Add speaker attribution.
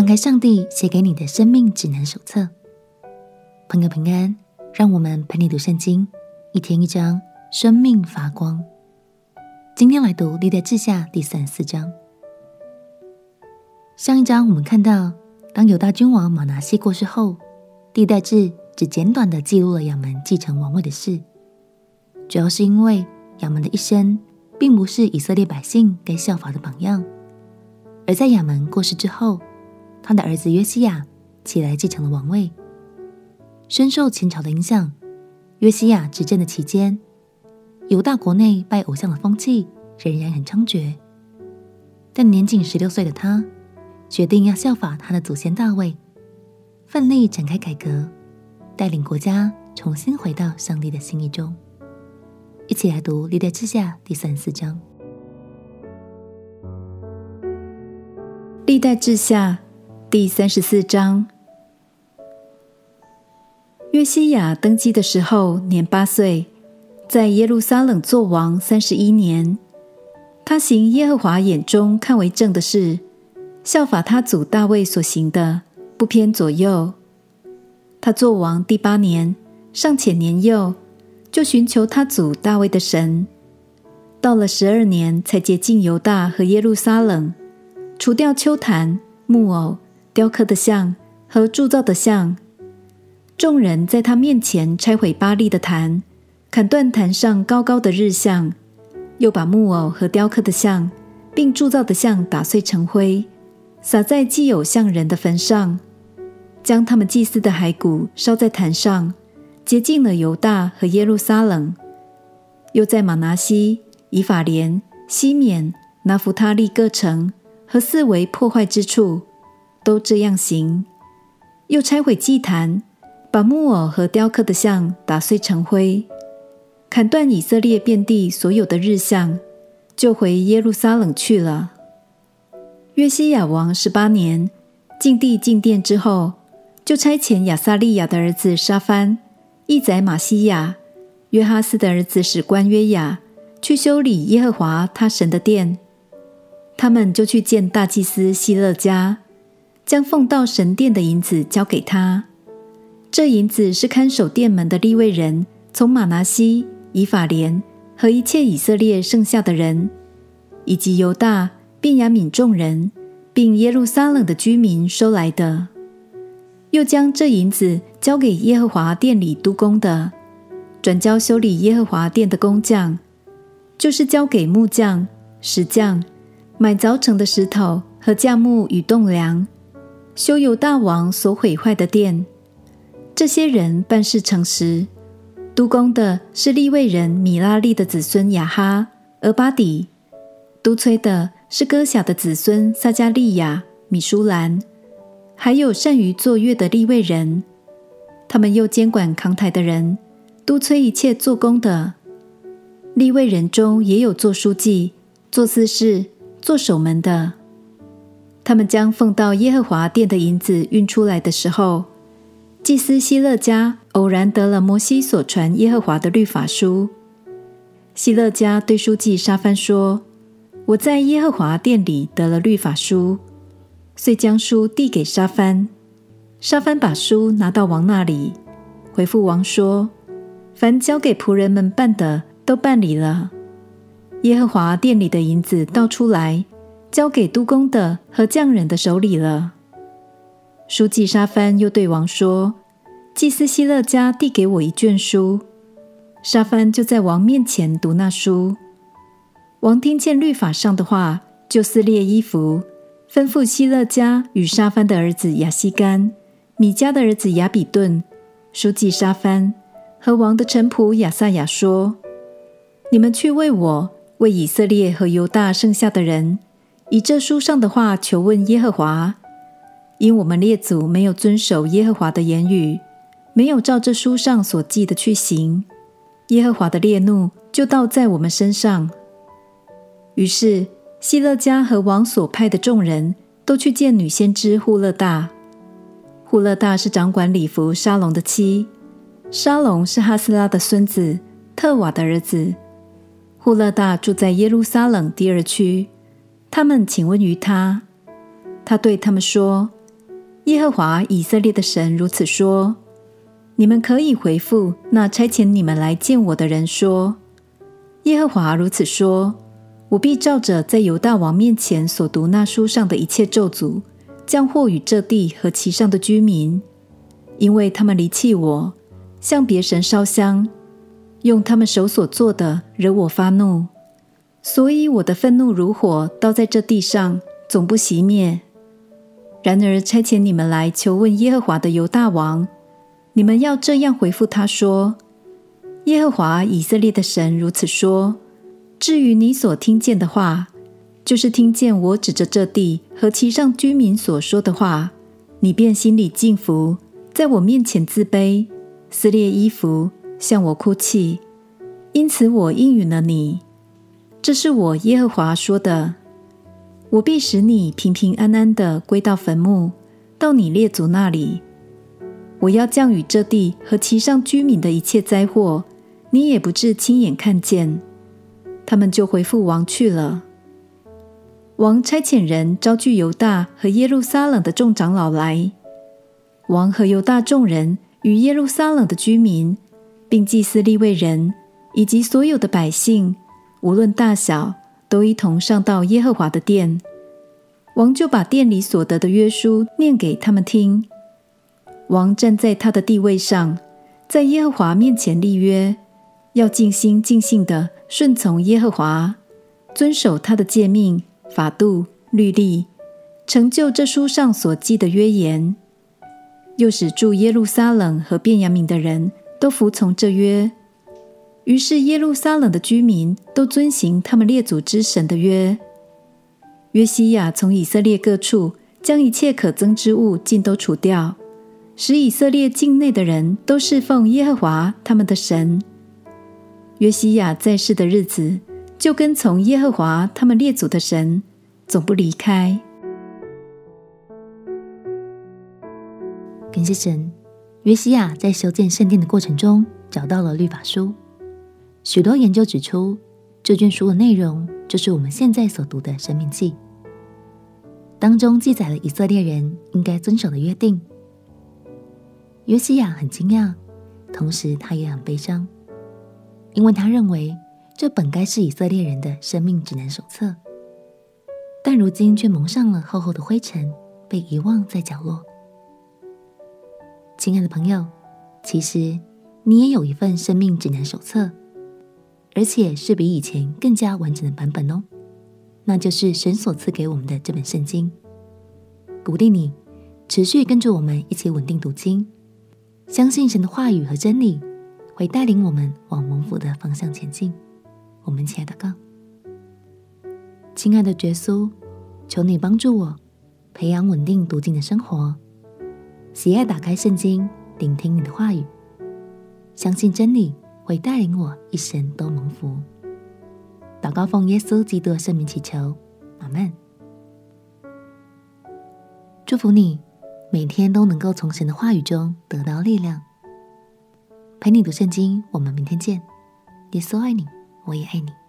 Speaker 1: 翻开上帝写给你的生命指南手册，朋友平安，让我们陪你读圣经，一天一章，生命发光。今天来读历代志下第三十四章。上一章我们看到，当犹大君王玛拿西过世后，历代志只简短的记录了亚门继承王位的事，主要是因为亚门的一生并不是以色列百姓该效法的榜样，而在亚门过世之后。他的儿子约西亚起来继承了王位，深受前朝的影响。约西亚执政的期间，犹大国内拜偶像的风气仍然很猖獗。但年仅十六岁的他，决定要效法他的祖先大卫，奋力展开改革，带领国家重新回到上帝的心意中。一起来读《历代志下》第三四章，《
Speaker 2: 历代志下》。第三十四章，约西亚登基的时候年八岁，在耶路撒冷作王三十一年。他行耶和华眼中看为正的事，效法他祖大卫所行的，不偏左右。他作王第八年，尚且年幼，就寻求他祖大卫的神。到了十二年，才洁净犹大和耶路撒冷，除掉秋坛、木偶。雕刻的像和铸造的像，众人在他面前拆毁巴力的坛，砍断坛上高高的日像，又把木偶和雕刻的像，并铸造的像打碎成灰，撒在祭有像人的坟上，将他们祭司的骸骨烧在坛上，洁净了犹大和耶路撒冷，又在玛拿西、以法莲、西缅、拿弗他利各城和四围破坏之处。都这样行，又拆毁祭坛，把木偶和雕刻的像打碎成灰，砍断以色列遍地所有的日像，就回耶路撒冷去了。约西亚王十八年，净地进殿之后，就差遣亚撒利雅的儿子沙番、义宰玛西亚、约哈斯的儿子史官约雅去修理耶和华他神的殿。他们就去见大祭司希勒家。将奉到神殿的银子交给他，这银子是看守殿门的利未人从玛拿西、以法莲和一切以色列剩下的人，以及犹大、便雅悯众人，并耶路撒冷的居民收来的。又将这银子交给耶和华殿里督工的，转交修理耶和华殿的工匠，就是交给木匠、石匠，买凿成的石头和架木与栋梁。修有大王所毁坏的殿，这些人办事诚实。督工的是利未人米拉利的子孙雅哈、俄巴底；督催的是哥辖的子孙撒迦利亚、米舒兰，还有善于作乐的利未人。他们又监管扛台的人，督催一切做工的。利未人中也有做书记、做司事、做守门的。他们将奉到耶和华殿的银子运出来的时候，祭司希勒家偶然得了摩西所传耶和华的律法书。希勒家对书记沙番说：“我在耶和华殿里得了律法书。”遂将书递给沙番。沙番把书拿到王那里，回复王说：“凡交给仆人们办的，都办理了。耶和华殿里的银子倒出来。”交给督工的和匠人的手里了。书记沙番又对王说：“祭司希勒家递给我一卷书。”沙番就在王面前读那书。王听见律法上的话，就撕裂衣服，吩咐希勒家与沙番的儿子亚西干、米迦的儿子亚比顿、书记沙番和王的臣仆亚萨雅说：“你们去为我、为以色列和犹大剩下的人。”以这书上的话求问耶和华，因我们列祖没有遵守耶和华的言语，没有照这书上所记的去行，耶和华的烈怒就倒在我们身上。于是希勒家和王所派的众人都去见女先知户勒大。户勒大是掌管礼服沙龙的妻，沙龙是哈斯拉的孙子，特瓦的儿子。户勒大住在耶路撒冷第二区。他们请问于他，他对他们说：“耶和华以色列的神如此说：你们可以回复那差遣你们来见我的人说：耶和华如此说。我必照着在犹大王面前所读那书上的一切咒诅，降祸与这地和其上的居民，因为他们离弃我，向别神烧香，用他们手所做的惹我发怒，所以我的愤怒如火，倒在这地上，总不熄灭。然而差遣你们来求问耶和华的犹大王，你们要这样回复他说：耶和华以色列的神如此说。至于你所听见的话，就是听见我指着这地和其上居民所说的话，你便心里敬服，在我面前自卑，撕裂衣服，向我哭泣。因此我应允了你。这是我耶和华说的。我必使你平平安安地归到坟墓，到你列祖那里。我要降雨这地和其上居民的一切灾祸，你也不至亲眼看见。他们就回复王去了。王差遣人招聚犹大和耶路撒冷的众长老来。王和犹大众人与耶路撒冷的居民，并祭司立位人以及所有的百姓，无论大小，都一同上到耶和华的殿。王就把殿里所得的约书念给他们听。王站在他的地位上，在耶和华面前立约。要尽心尽性地顺从耶和华，遵守他的诫命、法度、律例，成就这书上所记的约言。又使住耶路撒冷和便雅悯的人都服从这约。于是耶路撒冷的居民都遵行他们列祖之神的约。约西亚从以色列各处将一切可憎之物尽都除掉，使以色列境内的人都侍奉耶和华他们的神。约西亚在世的日子，就跟从耶和华他们列祖的神，总不离开。
Speaker 1: 感谢神，约西亚在修建圣殿的过程中找到了律法书。许多研究指出，这卷书的内容就是我们现在所读的《生命记》，当中记载了以色列人应该遵守的约定。约西亚很惊讶，同时他也很悲伤。因为他认为这本该是以色列人的生命指南手册，但如今却蒙上了厚厚的灰尘，被遗忘在角落。亲爱的朋友，其实你也有一份生命指南手册，而且是比以前更加完整的版本哦。那就是神所赐给我们的这本圣经。鼓励你持续跟着我们一起稳定读经，相信神的话语和真理。会带领我们往蒙福的方向前进。我们亲爱的哥，亲爱的耶稣，求你帮助我培养稳定读经的生活，喜爱打开圣经，聆听你的话语，相信真理会带领我一生都蒙福。祷告奉耶稣基督的圣名祈求，阿门。祝福你每天都能够从神的话语中得到力量。陪你读圣经，我们明天见。耶稣爱你，我也爱你。